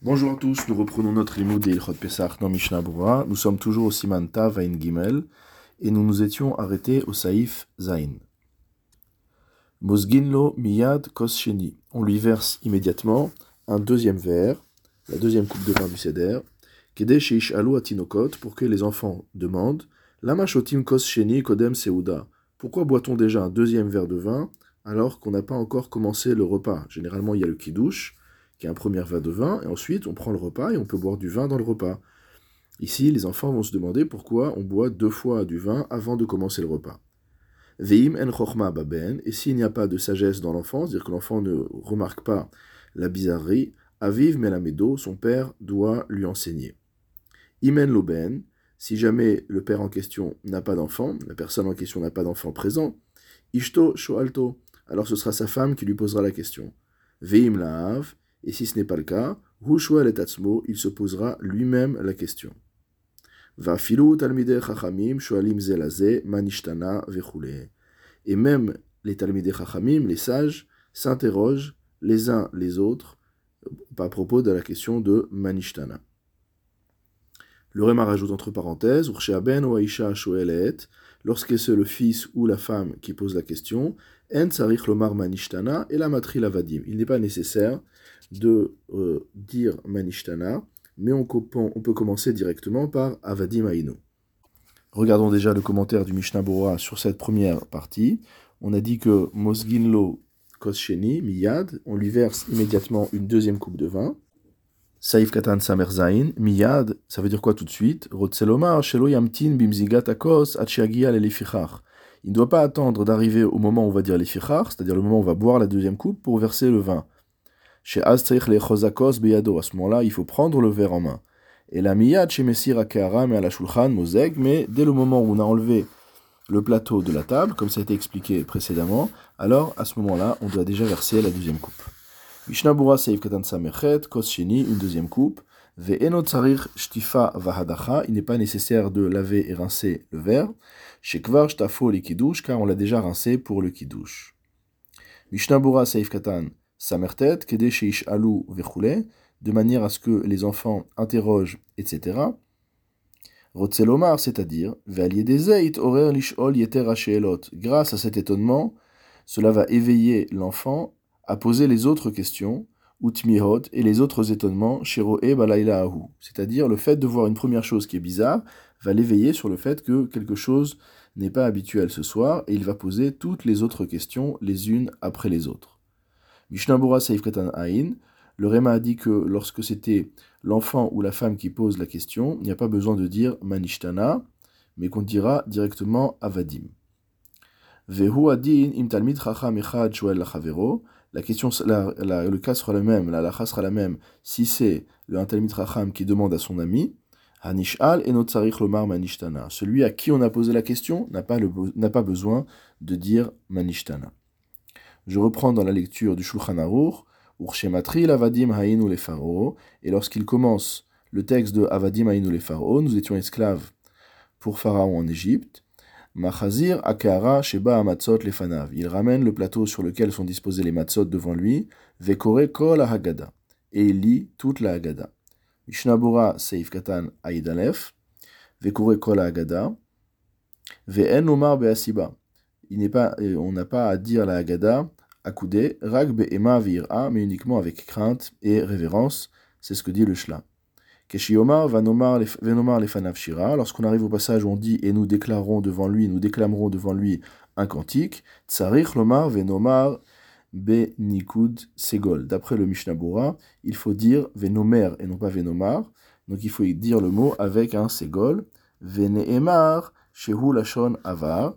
Bonjour à tous, nous reprenons notre limoud Ilchot Pesach dans Mishnah Bura. Nous sommes toujours au Siman Tav Gimel et nous nous étions arrêtés au Saïf Zain. Mosginlo Miyad Kos On lui verse immédiatement un deuxième verre, la deuxième coupe de vin du Seder, Kede Atinokot, pour que les enfants demandent Lama Shotim Kos Sheni Kodem Seuda. Pourquoi boit-on déjà un deuxième verre de vin alors qu'on n'a pas encore commencé le repas? Généralement, il y a le kiddush qui est un premier verre de vin, et ensuite on prend le repas et on peut boire du vin dans le repas. Ici, les enfants vont se demander pourquoi on boit deux fois du vin avant de commencer le repas. Veim en chorma baben, et s'il n'y a pas de sagesse dans l'enfant, c'est-à-dire que l'enfant ne remarque pas la bizarrerie, aviv melamedo, son père doit lui enseigner. Imen loben, si jamais le père en question n'a pas d'enfant, la personne en question n'a pas d'enfant présent, ishto shoalto, alors ce sera sa femme qui lui posera la question. Veim laav, et si ce n'est pas le cas, et il se posera lui-même la question. Et même les talmidei chachamim, les sages, s'interrogent les uns les autres à propos de la question de manishtana. Le Réma rajoute entre parenthèses, lorsque c'est le fils ou la femme qui pose la question, lomar et la matri lavadim. Il n'est pas nécessaire de euh, dire Manishtana, mais on, peut commencer directement par Avadim Aïno. Regardons déjà le commentaire du Mishnah Bora sur cette première partie. On a dit que Mosginlo Kosheni, Miyad, on lui verse immédiatement une deuxième coupe de vin. Saif Katan Samerzain, Miyad, ça veut dire quoi tout de suite? Rotselomar, Shelo Yamtin Bimzigat Akos, Achiagia Il ne doit pas attendre d'arriver au moment où on va dire les c'est-à-dire le moment où on va boire la deuxième coupe pour verser le vin. Chez les Chosakos Beyado, à ce moment-là, il faut prendre le verre en main. Et la miyad chez Messira Keharam et à la Shulchan Mozeg, mais dès le moment où on a enlevé le plateau de la table, comme ça a été expliqué précédemment, alors à ce moment-là, on doit déjà verser la deuxième coupe. Mishnabura Seif Katan Samechet, Kos Sheni, une deuxième coupe. Ve'enot Tsarir Shtifa Vahadacha, il n'est pas nécessaire de laver et rincer le verre. Chez Kvar Shtafo les Kiddush, car on l'a déjà rincé pour le Kiddush. Mishnabura Seif Katan Samertet, Kedesheish Alou Vechule, de manière à ce que les enfants interrogent, etc. Rotzelomar, c'est-à-dire, Grâce à cet étonnement, cela va éveiller l'enfant à poser les autres questions, Utmihot, et les autres étonnements, Sheroe Balaylahu. C'est-à-dire, le fait de voir une première chose qui est bizarre va l'éveiller sur le fait que quelque chose n'est pas habituel ce soir, et il va poser toutes les autres questions les unes après les autres. Mishnabura Saif Katan Ain, le Réma a dit que lorsque c'était l'enfant ou la femme qui pose la question, il n'y a pas besoin de dire Manishtana, mais qu'on dira directement Avadim. Vehu Adin Im Talmid. La question, le cas sera le même, la lacha sera la même si c'est le Talmid Chacham qui demande à son ami. Hanishal et Notzarich Lomar Manishtana. Celui à qui on a posé la question n'a pas, besoin de dire Manishtana. Je reprends dans la lecture du Shulchan Aruch, Urshematri l'avadim haïnu les pharaons, et lorsqu'il commence le texte de Avadim haïnu les pharaons, nous étions esclaves pour Pharaon en Égypte. Machazir akara sheba amatzot lefanav. Il ramène le plateau sur lequel sont disposés les matzot devant lui, vekore kol hagada. Et il lit toute la Haggadah. Mishnabura seif katan aïdalef, vekore kol hagada, ve'en omar be'asiba il n'est pas, on n'a pas à dire la Haggadah accoudé, ragbe ema vir'a, mais uniquement avec crainte et révérence. C'est ce que dit le Shla. Keshiomar vanomar venomar lefanav shira. Lorsqu'on arrive au passage où on dit et nous déclarons devant lui, nous déclamerons devant lui un cantique. Tsarich lomar venomar be nikud segol. D'après le Mishnah il faut dire venomer et non pas venomar. Donc il faut dire le mot avec un segol. Veneemar shehu lashon avar.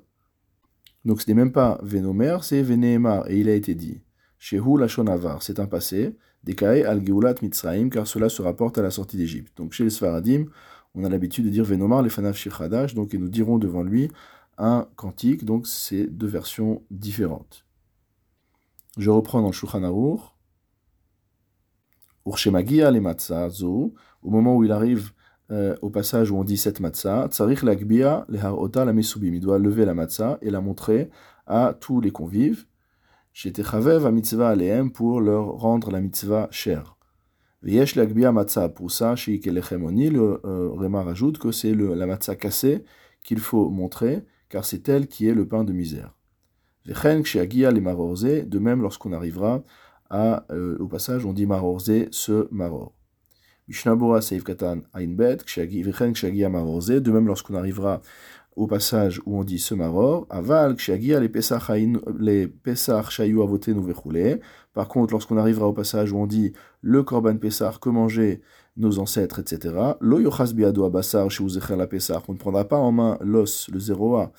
Donc ce n'est même pas Venomer, c'est Veneemar, et il a été dit. Shehu Lachonavar, c'est un passé, Dekae al Geulat Mitzraim, car cela se rapporte à la sortie d'Égypte. Donc chez les Sfaradim, on a l'habitude de dire Venomar, les Fanav Shirhadash, donc et nous dirons devant lui un cantique, donc c'est deux versions différentes. Je reprends dans le Shulchan Aruch. Urshemagia le au moment où il arrive euh, au passage où on dit cette matzah, tsarich lagbia leharota la mesubim. Il doit lever la matzah et la montrer à tous les convives. J'étais chavev à mitzvah aleem pour leur rendre la mitzvah chère. V'yesh l'agbia matzah proussa chez Kelechemoni, le euh, Réma rajoute que c'est la matzah cassée qu'il faut montrer, car c'est elle qui est le pain de misère. Vechen kshiagia les marorze, de même lorsqu'on arrivera à, euh, au passage, on dit marorze, ce maror. Mishnabura seif katan ainbet, vechen kshiagia marorze, de même lorsqu'on arrivera au passage où on dit ce maror, aval, kshagia, les pesach shayu avoté nous Par contre, lorsqu'on arrivera au passage où on dit le korban pesach que mangeaient nos ancêtres, etc., lo yochas biado abasar la pesach, on ne prendra pas en main l'os, le 0a,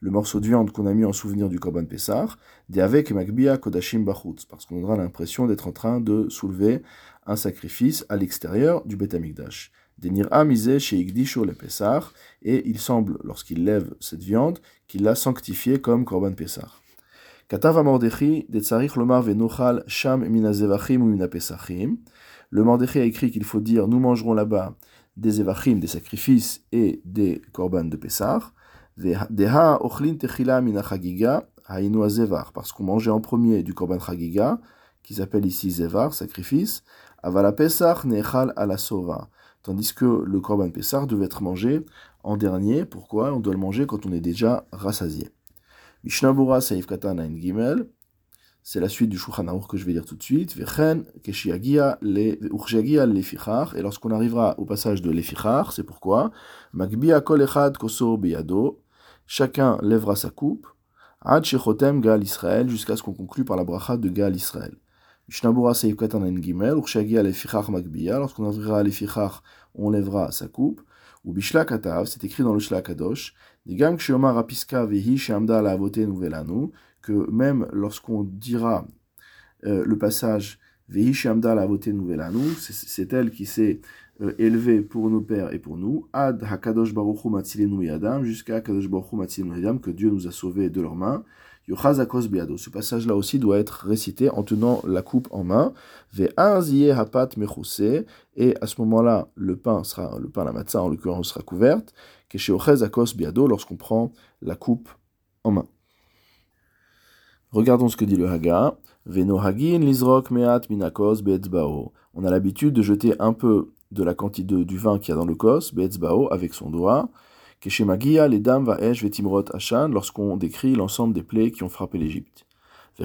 le morceau de viande qu'on a mis en souvenir du korban pesach, avec magbia kodashim bachutz, parce qu'on aura l'impression d'être en train de soulever un sacrifice à l'extérieur du Beth Et il semble, lorsqu'il lève cette viande, qu'il l'a sanctifiée comme Korban Minapesachim. Le Mordechi a écrit qu'il faut dire nous mangerons là-bas des Evachim, des sacrifices et des Korban de Pessah. Deha Ochlin Techila Minachagiga, parce qu'on mangeait en premier du Korban Chagiga, qui s'appelle ici Zevar, sacrifice. Avala Pesach Nechal Alasova tandis que le Korban Pessar devait être mangé en dernier. Pourquoi? On doit le manger quand on est déjà rassasié. Mishnabura Saif Katan Gimel, c'est la suite du Shulchan que je vais dire tout de suite. Vechen Keshiagia le et lorsqu'on arrivera au passage de l'Efichar, c'est pourquoi? Magbia Kol Echad Koso Biyado, chacun lèvera sa coupe, Ad Shechotem Gal Israël, jusqu'à ce qu'on conclue par la bracha de Gal Israël. Mishnabura Seif Katan Gimel, Urshagi Alefichach Magbia, lorsqu'on arrivera à l'Efichach, on lèvera sa coupe. Ou Bishla Katav, c'est écrit dans le Shla Kadosh, Digam Kshiomar Apiska Vehi Shamda La Avote Nouvelanu, que même lorsqu'on dira euh, le passage Vehi Shamda La Avote Nouvelanu, c'est elle qui s'est euh, élevée pour nos pères et pour nous, Ad Hakadosh Baruchu Matzilenu Yadam, jusqu'à Kadosh Baruchu Matzilenu Yadam, que Dieu nous a sauvés de leurs mains. Ce passage-là aussi doit être récité en tenant la coupe en main. hapat Et à ce moment-là, le pain sera, le pain, la matzah en l'occurrence, sera couverte. akos biado lorsqu'on prend la coupe en main. Regardons ce que dit le Haga. Venohagin lizrok meat minakos beetzbao. On a l'habitude de jeter un peu de la quantité du vin qu'il y a dans le kos, beetzbao, avec son doigt les dames va vetimrot ashan, lorsqu'on décrit l'ensemble des plaies qui ont frappé l'Égypte. Et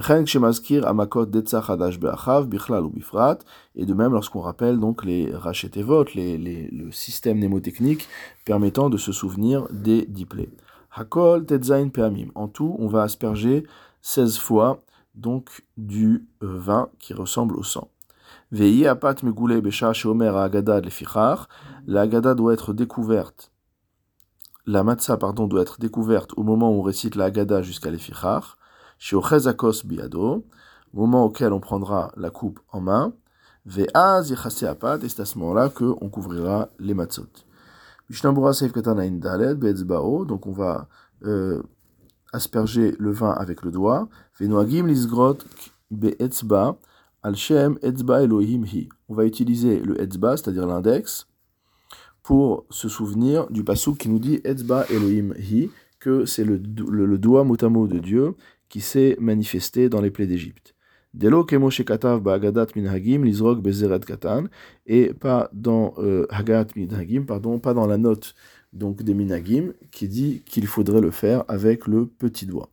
de même lorsqu'on rappelle donc les rachetevot, les, les, le système mnémotechnique permettant de se souvenir des dix plaies. Hakol tetzain peamim. En tout, on va asperger 16 fois donc du euh, vin qui ressemble au sang. Vei apat megoule besha shomer agada lefichar. La doit être découverte la matzah pardon, doit être découverte au moment où on récite la Haggadah jusqu'à l'Efichar, chez biado, moment auquel on prendra la coupe en main, Ve'az et c'est à ce moment-là qu'on couvrira les matzot. Donc on va euh, asperger le vin avec le doigt. On va utiliser le etzba, c'est-à-dire l'index, pour se souvenir du pasuk qui nous dit Etzba Elohim Hi, que c'est le, le, doigt motamo de Dieu qui s'est manifesté dans les plaies d'Égypte. Delo kemoshe katav ba'agadat minhagim lizrok bezeret katan, et pas dans euh, Hagat minhagim, pardon, pas dans la note donc des minhagim, qui dit qu'il faudrait le faire avec le petit doigt.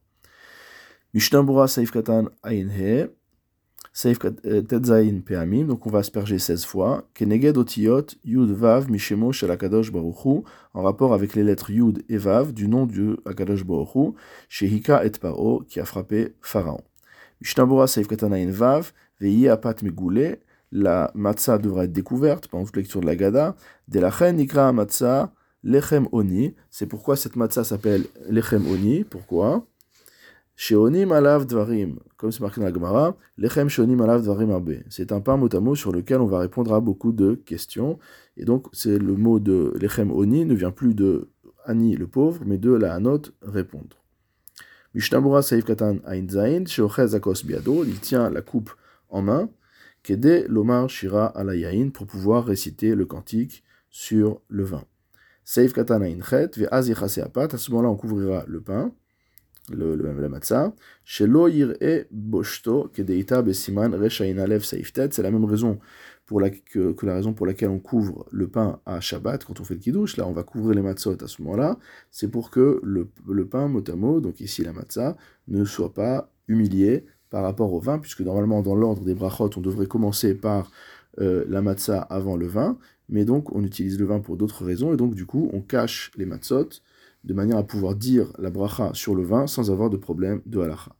Mishnambura saif katan he Seif euh, Tetzain Peamim, donc on va asperger 16 fois. Keneged Otiyot Yud Vav Mishemo Shel Akadosh Baruchu, en rapport avec les lettres Yud et Vav du nom du Akadosh Baruchu, Shehika et Paro, qui a frappé Pharaon. Mishnabura Seif Katanain Vav, Apat Megoule, la matzah devra être découverte pendant toute lecture de la Gada. De la Nikra Matzah Lechem Oni, c'est pourquoi cette matzah s'appelle Lechem Oni, pourquoi? Sheonim alav dvarim, comme c'est marqué dans la Gemara, lechem sheonim alav dvarim arbe. C'est un pain mot à mot sur lequel on va répondre à beaucoup de questions. Et donc, c'est le mot de lechem oni ne vient plus de ani le pauvre, mais de la anot répondre. Mishnabura saif katan ain zain, sheochez akos biado, il tient la coupe en main, kede lomar shira alayain, pour pouvoir réciter le cantique sur le vin. Saif katan ain chet, ve az à ce moment-là on couvrira le pain le, la matzah. C'est la même raison pour la, que, la raison pour laquelle on couvre le pain à Shabbat, quand on fait le kiddush, là on va couvrir les matzot à ce moment-là, c'est pour que le, le pain motamo, donc ici la matzah, ne soit pas humilié par rapport au vin, puisque normalement dans l'ordre des brachot, on devrait commencer par euh, la matzah avant le vin, mais donc on utilise le vin pour d'autres raisons, et donc du coup on cache les matzot de manière à pouvoir dire la bracha sur le vin sans avoir de problème de halacha.